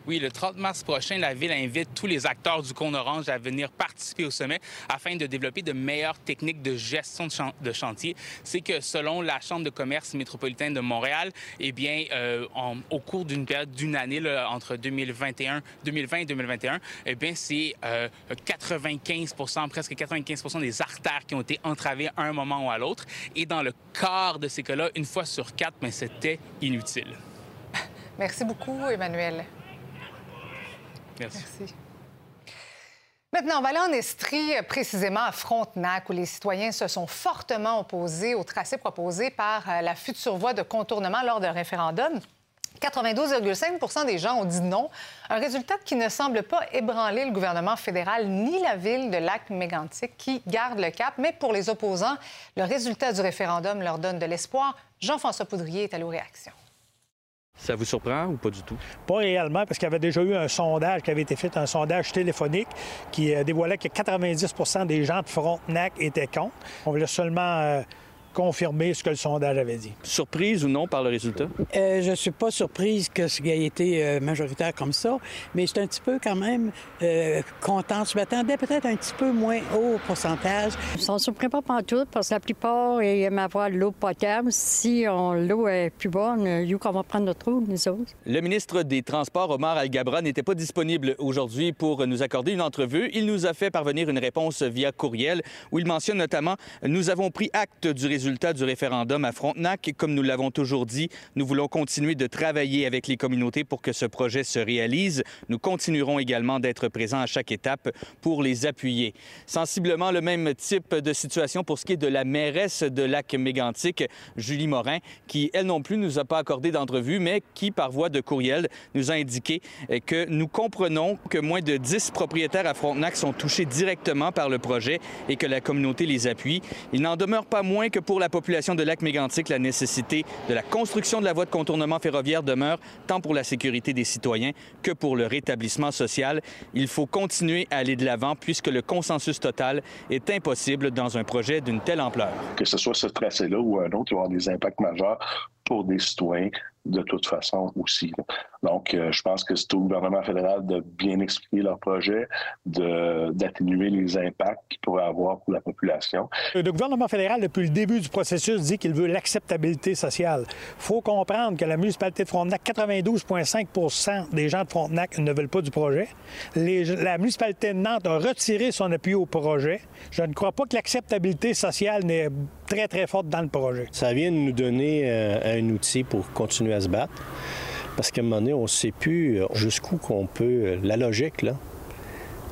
Oui, le 30 mars prochain, la Ville invite tous les acteurs du Cône Orange à venir participer au sommet afin de développer de meilleures techniques de gestion de, chantier. C'est que selon la Chambre de commerce métropolitaine de Montréal, eh bien, euh, au cours d'une période d'une année, entre 2021, 2020 et 2021, eh bien, c'est 95% euh, presque 95% des artères qui ont été entravées à un moment ou à l'autre. Et dans le quart de ces cas-là, une fois sur quatre, mais c'était inutile. Merci beaucoup, Emmanuel. Merci. Maintenant, on va aller en Estrie, précisément à Frontenac, où les citoyens se sont fortement opposés au tracé proposé par euh, la future voie de contournement lors d'un référendum. 92,5% des gens ont dit non, un résultat qui ne semble pas ébranler le gouvernement fédéral ni la ville de Lac-Mégantic qui garde le cap. Mais pour les opposants, le résultat du référendum leur donne de l'espoir. Jean-François Poudrier est à l'eau réaction. Ça vous surprend ou pas du tout? Pas réellement, parce qu'il y avait déjà eu un sondage qui avait été fait, un sondage téléphonique, qui euh, dévoilait que 90% des gens de Frontenac étaient contre. On voulait seulement euh, confirmer ce que le sondage avait dit. Surprise ou non par le résultat? Euh, je ne suis pas surprise que ce ait été euh, majoritaire comme ça, mais c'est un petit peu quand même euh, contente. Je m'attendais peut-être un petit peu moins haut pourcentage. Ça ne surprend pas tout parce que la plupart aiment avoir l'eau potable. Si l'eau est plus bonne, nous, qu'on va prendre notre eau, nous autres. Le ministre des Transports, Omar Al-Gabra, n'était pas disponible aujourd'hui pour nous accorder une entrevue. Il nous a fait parvenir une réponse via courriel où il mentionne notamment « Nous avons pris acte du résultat résultat du référendum à Frontenac. Comme nous l'avons toujours dit, nous voulons continuer de travailler avec les communautés pour que ce projet se réalise. Nous continuerons également d'être présents à chaque étape pour les appuyer. Sensiblement le même type de situation pour ce qui est de la mairesse de Lac-Mégantic, Julie Morin, qui, elle non plus, nous a pas accordé d'entrevue, mais qui, par voie de courriel, nous a indiqué que nous comprenons que moins de 10 propriétaires à Frontenac sont touchés directement par le projet et que la communauté les appuie. Il n'en demeure pas moins que pour la population de Lac-Mégantic, la nécessité de la construction de la voie de contournement ferroviaire demeure tant pour la sécurité des citoyens que pour le rétablissement social. Il faut continuer à aller de l'avant puisque le consensus total est impossible dans un projet d'une telle ampleur. Que ce soit ce tracé-là ou un autre, il va avoir des impacts majeurs pour des citoyens de toute façon aussi. Donc, euh, je pense que c'est au gouvernement fédéral de bien expliquer leur projet, d'atténuer les impacts qu'ils pourraient avoir pour la population. Le gouvernement fédéral, depuis le début du processus, dit qu'il veut l'acceptabilité sociale. Il faut comprendre que la municipalité de Frontenac, 92,5 des gens de Frontenac ne veulent pas du projet. la municipalité de Nantes a retiré son appui au projet. Je ne crois pas que l'acceptabilité sociale n'est très, très forte dans le projet. Ça vient de nous donner euh, un outil pour continuer à se battre. Parce qu'à un moment donné, on ne sait plus euh, jusqu'où qu'on peut. Euh, la logique, là.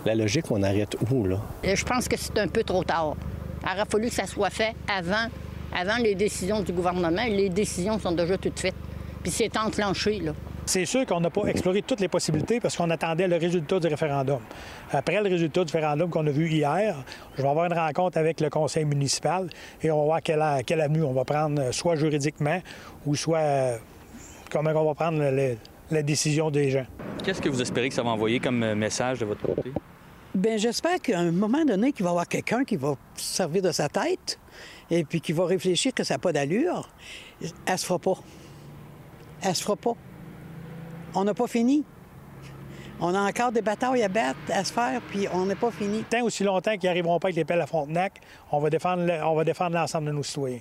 La logique, on arrête où, là? je pense que c'est un peu trop tard. Il aurait fallu que ça soit fait avant, avant les décisions du gouvernement. Les décisions sont déjà toutes faites. Puis c'est enclenché, là. C'est sûr qu'on n'a pas exploré toutes les possibilités parce qu'on attendait le résultat du référendum. Après le résultat du référendum qu'on a vu hier, je vais avoir une rencontre avec le conseil municipal et on va voir quelle, quelle avenue on va prendre, soit juridiquement ou soit comment on va prendre la, décision des gens. Qu'est-ce que vous espérez que ça va envoyer comme euh, message de votre côté? Bien, j'espère qu'à un moment donné, qu'il va y avoir quelqu'un qui va servir de sa tête et puis qui va réfléchir que ça n'a pas d'allure. Elle se fera pas. Elle se fera pas. On n'a pas fini. On a encore des batailles à battre, à se faire, puis on n'est pas fini. Tant aussi longtemps qu'ils n'arriveront pas avec les pelles à Frontenac, on va défendre, l'ensemble de nos citoyens.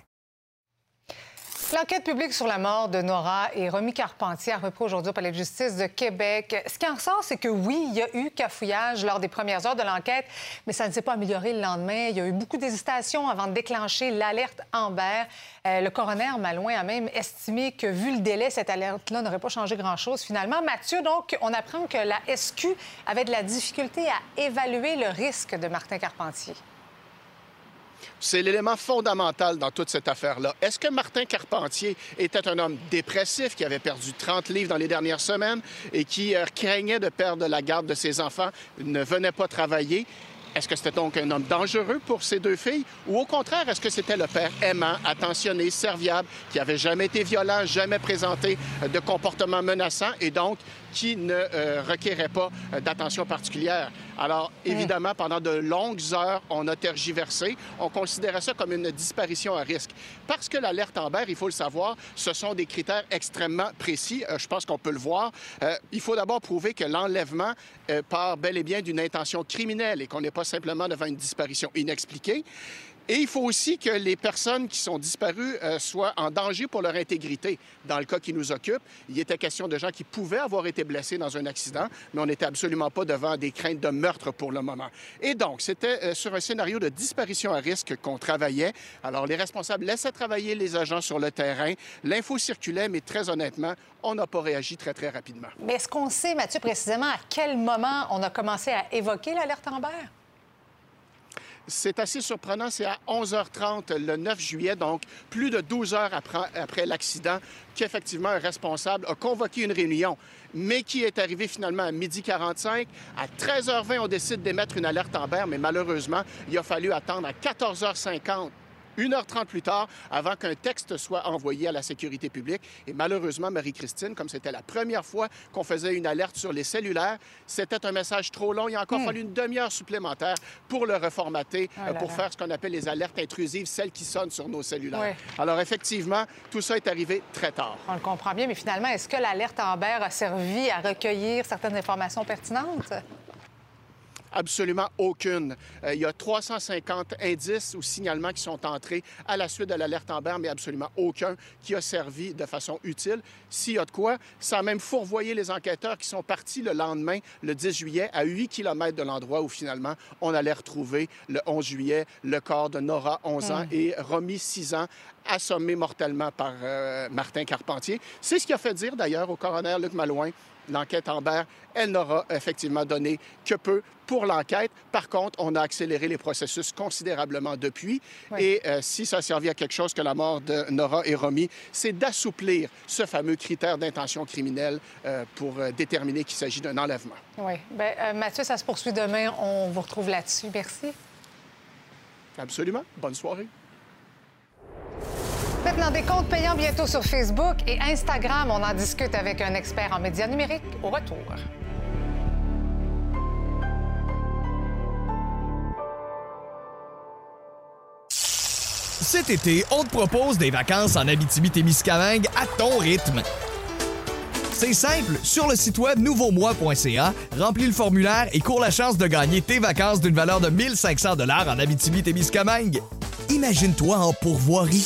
L'enquête publique sur la mort de Nora et Romy Carpentier a repris aujourd'hui au Palais de justice de Québec. Ce qui en ressort, c'est que oui, il y a eu cafouillage lors des premières heures de l'enquête, mais ça ne s'est pas amélioré le lendemain. Il y a eu beaucoup d'hésitations avant de déclencher l'alerte Amber. Euh, le coroner Malouin a même estimé que, vu le délai, cette alerte-là n'aurait pas changé grand-chose. Finalement, Mathieu, donc, on apprend que la SQ avait de la difficulté à évaluer le risque de Martin Carpentier. C'est l'élément fondamental dans toute cette affaire-là. Est-ce que Martin Carpentier était un homme dépressif qui avait perdu 30 livres dans les dernières semaines et qui euh, craignait de perdre la garde de ses enfants, ne venait pas travailler? Est-ce que c'était donc un homme dangereux pour ces deux filles? Ou au contraire, est-ce que c'était le père aimant, attentionné, serviable, qui avait jamais été violent, jamais présenté euh, de comportement menaçant et donc qui ne euh, pas euh, d'attention particulière. Alors, évidemment, pendant de longues heures, on a tergiversé. On considérait ça comme une disparition à risque. Parce que l'alerte Amber, il faut le savoir, ce sont des critères extrêmement précis. Euh, je pense qu'on peut le voir. il faut d'abord prouver que l'enlèvement part bel et bien d'une intention criminelle et qu'on n'est pas simplement devant une disparition inexpliquée. Et il faut aussi que les personnes qui sont disparues euh, soient en danger pour leur intégrité. Dans le cas qui nous occupe, il était question de gens qui pouvaient avoir été blessés dans un accident, mais on n'était absolument pas devant des craintes de meurtre pour le moment. Et donc, c'était euh, sur un scénario de disparition à risque qu'on travaillait. Alors, les responsables laissaient travailler les agents sur le terrain. L'info circulait, mais très honnêtement, on n'a pas réagi très, très rapidement. Mais est-ce qu'on sait, Mathieu, précisément à quel moment on a commencé à évoquer l'alerte Amber? C'est assez surprenant. C'est à 11h30 le 9 juillet, donc plus de 12 heures après, l'accident, qu'effectivement un responsable a convoqué une réunion, mais qui est arrivé finalement à midi 45. À 13h20, on décide d'émettre une alerte en berre, mais malheureusement, il a fallu attendre à 14h50 1h30 plus tard, avant qu'un texte soit envoyé à la sécurité publique. Et malheureusement, Marie-Christine, comme c'était la première fois qu'on faisait une alerte sur les cellulaires, c'était un message trop long. Il a encore hmm. fallu une demi-heure supplémentaire pour le reformater, oh euh, pour faire ce qu'on appelle les alertes intrusives, celles qui sonnent sur nos cellulaires. Alors effectivement, tout ça est arrivé très tard. On le comprend bien, mais finalement, est-ce que l'alerte Amber a servi à recueillir certaines informations pertinentes? Absolument aucune. Euh, il y a 350 indices ou signalements qui sont entrés à la suite de l'alerte Amber, mais absolument aucun qui a servi de façon utile. S'il y a de quoi, ça a même fourvoyé les enquêteurs qui sont partis le lendemain, le 10 juillet, à 8 km de l'endroit où finalement on allait retrouver le 11 juillet le corps de Nora, 11 ans, et Romy, 6 ans, assommé mortellement par euh, Martin Carpentier. C'est ce qui a fait dire d'ailleurs au coroner Luc Malouin l'enquête Amber, elle n'aura effectivement donné que peu pour l'enquête. Par contre, on a accéléré les processus considérablement depuis. Oui. Et euh, si ça a servi à quelque chose que la mort de Nora et Romy, c'est d'assouplir ce fameux critère d'intention criminelle euh, pour euh, déterminer qu'il s'agit d'un enlèvement. Oui. Euh, Mathieu, ça se poursuit demain. On vous retrouve là-dessus. Merci. Absolument. Bonne soirée. Maintenant, des comptes payants bientôt sur Facebook et Instagram. On en discute avec un expert en médias numériques au retour. Cet été, on te propose des vacances en Abitibi-Témiscamingue à ton rythme. C'est simple, sur le site web nouveaumois.ca, remplis le formulaire et cours la chance de gagner tes vacances d'une valeur de 1500 dollars en Abitibi-Témiscamingue. Imagine-toi en pourvoirie,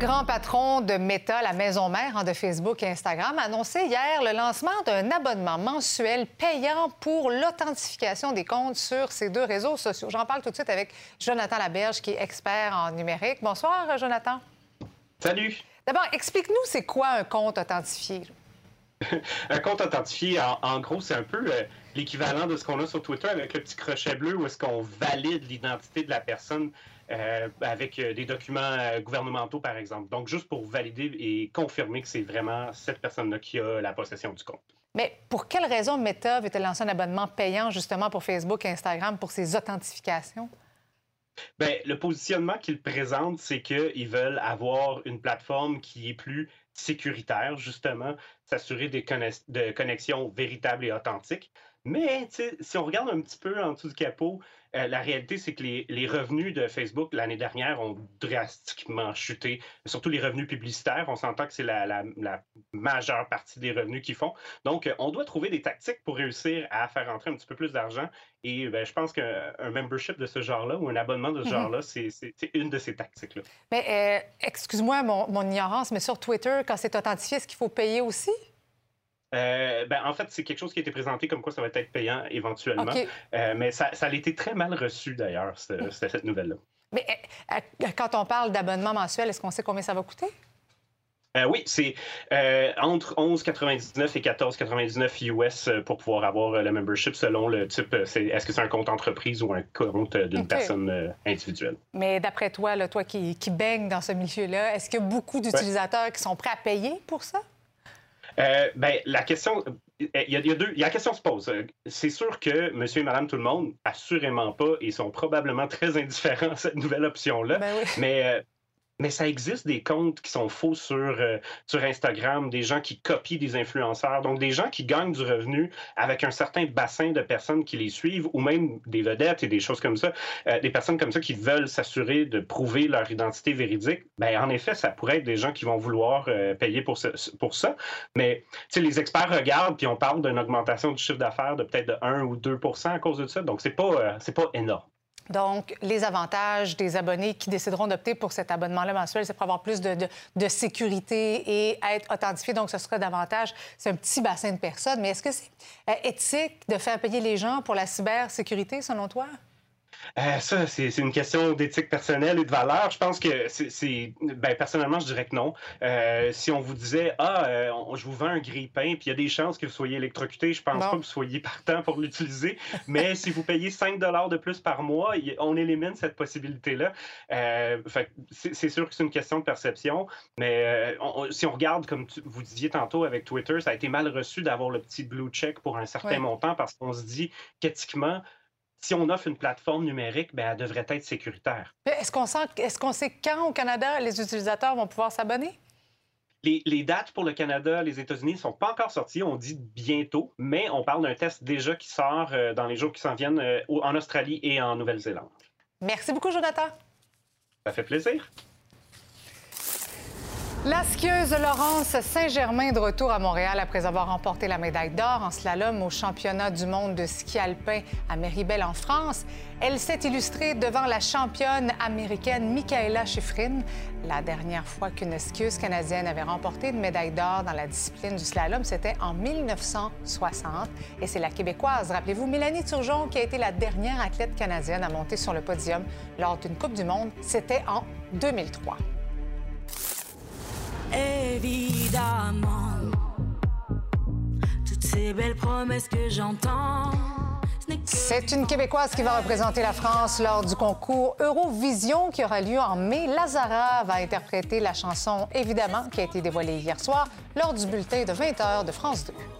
Grand patron de Meta, la maison mère hein, de Facebook et Instagram, a annoncé hier le lancement d'un abonnement mensuel payant pour l'authentification des comptes sur ces deux réseaux sociaux. J'en parle tout de suite avec Jonathan Laberge, qui est expert en numérique. Bonsoir, Jonathan. Salut. D'abord, explique-nous, c'est quoi un compte authentifié? Un compte authentifié, en, en gros, c'est un peu euh, l'équivalent de ce qu'on a sur Twitter avec le petit crochet bleu où est-ce qu'on valide l'identité de la personne euh, avec euh, des documents euh, gouvernementaux, par exemple. Donc, juste pour valider et confirmer que c'est vraiment cette personne-là qui a la possession du compte. Mais pour quelle raison Meta veut-elle lancer un abonnement payant justement pour Facebook et Instagram pour ces authentifications? Ben, le positionnement qu'ils présentent, c'est qu'ils veulent avoir une plateforme qui est plus sécuritaire, justement, s'assurer des de connexions véritables et authentiques. Mais si on regarde un petit peu en dessous du capot, euh, la réalité, c'est que les, les revenus de Facebook l'année dernière ont drastiquement chuté, surtout les revenus publicitaires. On s'entend que c'est la, la- la majeure partie des revenus qu'ils font. Donc, euh, on doit trouver des tactiques pour réussir à faire entrer un petit peu plus d'argent. Et ben, je pense qu'un un membership de ce genre-là ou un abonnement de ce Mhm. genre-là, c'est une de ces tactiques-là. Mais euh, excuse-moi mon, mon ignorance, mais sur Twitter, quand c'est authentifié, est-ce qu'il faut payer aussi? Euh, ben, en fait, c'est quelque chose qui a été présenté comme quoi ça va être payant éventuellement. Euh, mais ça, ça a été très mal reçu d'ailleurs, ce- ce- cette nouvelle-là. Mais euh, quand on parle d'abonnement mensuel, est-ce qu'on sait combien ça va coûter? Euh, oui, c'est euh, entre 11,99 et 14,99 US pour pouvoir avoir le membership selon le type. Est-ce que c'est un compte entreprise ou un compte d'une personne individuelle? Mais d'après toi, là, toi qui, qui baignes dans ce milieu-là, est-ce qu'il y a beaucoup d'utilisateurs qui sont prêts à payer pour ça? Euh, ben, la question, il y, a, il y a deux, la question se pose. Euh, C'est sûr que monsieur et madame tout le monde, assurément pas, et sont probablement très indifférents à cette nouvelle option-là. Ben oui. Mais, euh, mais ça existe des comptes qui sont faux sur, euh, sur Instagram, des gens qui copient des influenceurs, donc des gens qui gagnent du revenu avec un certain bassin de personnes qui les suivent, ou même des vedettes et des choses comme ça, euh, des personnes comme ça qui veulent s'assurer de prouver leur identité véridique. Ben, en effet, ça pourrait être des gens qui vont vouloir euh, payer pour, ce- pour ça. Mais les experts regardent, puis on parle d'une augmentation du chiffre d'affaires de peut-être de 1 ou 2% à cause de ça. Donc, c'est pas, pas énorme. Donc, les avantages des abonnés qui décideront d'opter pour cet abonnement-là mensuel, c'est pour avoir plus de, sécurité et être authentifié. Donc, ce sera davantage, c'est un petit bassin de personnes. Mais est-ce que c'est euh, éthique de faire payer les gens pour la cybersécurité, selon toi? Euh, ça, c'est une question d'éthique personnelle et de valeur. Je pense que c'est-. Ben, personnellement, je dirais que non. Euh, si on vous disait, ah, euh, je vous vends un grille-pain, puis il y a des chances que vous soyez électrocuté, je pense pas que vous soyez partant pour l'utiliser. Mais si vous payez 5 de plus par mois, on élimine cette possibilité-là. C'est sûr que c'est une question de perception. Mais on- si on regarde, comme tu- vous disiez tantôt avec Twitter, ça a été mal reçu d'avoir le petit blue check pour un certain Ouais. montant parce qu'on se dit qu'éthiquement, si on offre une plateforme numérique, ben, elle devrait être sécuritaire. Est-ce qu'on sent, qu'on sait quand au Canada les utilisateurs vont pouvoir s'abonner? Les, dates pour le Canada, les États-Unis ne sont pas encore sorties. On dit bientôt, mais on parle d'un test déjà qui sort euh, dans les jours qui s'en viennent euh, en Australie et en Nouvelle-Zélande. Merci beaucoup, Jonathan. Ça fait plaisir. La skieuse Laurence Saint-Germain de retour à Montréal après avoir remporté la médaille d'or en slalom au championnat du monde de ski alpin à Méribel en France. Elle s'est illustrée devant la championne américaine Michaela Schifrin. La dernière fois qu'une skieuse canadienne avait remporté une médaille d'or dans la discipline du slalom, c'était en 1960. Et c'est la Québécoise, rappelez-vous, Mélanie Turgeon, qui a été la dernière athlète canadienne à monter sur le podium lors d'une Coupe du Monde. C'était en 2003 évidemment. C'est une Québécoise qui va représenter la France lors du concours Eurovision qui aura lieu en mai. Lazara va interpréter la chanson Évidemment qui a été dévoilée hier soir lors du bulletin de 20 h de France 2.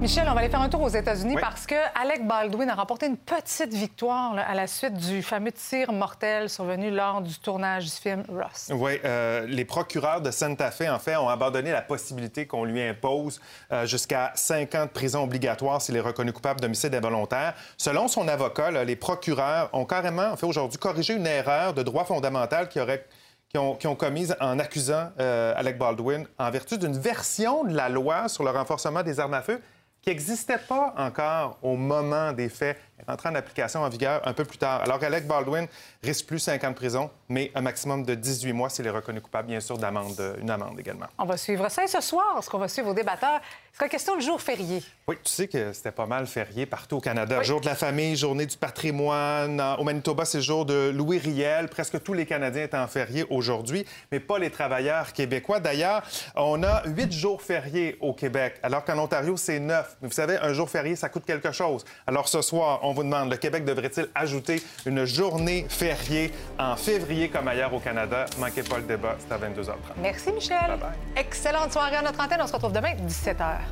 Michel, on va aller faire un tour aux États-Unis parce que Alec Baldwin a remporté une petite victoire à la suite du fameux tir mortel survenu lors du tournage du film Ross. Oui, euh, les procureurs de Santa Fe, en fait, ont abandonné la possibilité qu'on lui impose euh, jusqu'à cinq ans de prison obligatoire s'il est reconnu coupable d'homicide involontaire. Selon son avocat, les procureurs ont carrément, en fait, aujourd'hui, corrigé une erreur de droit fondamental qui aurait qui ont, qui commise en accusant euh, Alec Baldwin en vertu d'une version de la loi sur le renforcement des armes à feu qui n'existait pas encore au moment des faits, est en application en vigueur un peu plus tard. Alors Alec Baldwin risque plus 5 ans de prison, mais un maximum de 18 mois s'il est reconnu coupable, bien sûr, d'amende, une amende également. On va suivre ça. Ce soir, ce qu'on va suivre vos débatteurs, question du jour férié. Oui, tu sais que c'était pas mal férié partout au Canada. Jour de la famille, journée du patrimoine. Au Manitoba, c'est le jour de Louis Riel. Presque tous les Canadiens étaient en férié aujourd'hui, mais pas les travailleurs québécois. D'ailleurs, on a huit jours fériés au Québec, alors qu'en Ontario, c'est neuf. Mais vous savez, un jour férié, ça coûte quelque chose. Alors ce soir, on vous demande, le Québec devrait-il ajouter une journée fériée en février comme ailleurs au Canada? Manquez pas le débat, c'est à 22h30. Merci, Michel. Bye bye. Excellente soirée à notre antenne. On se retrouve demain, 17h.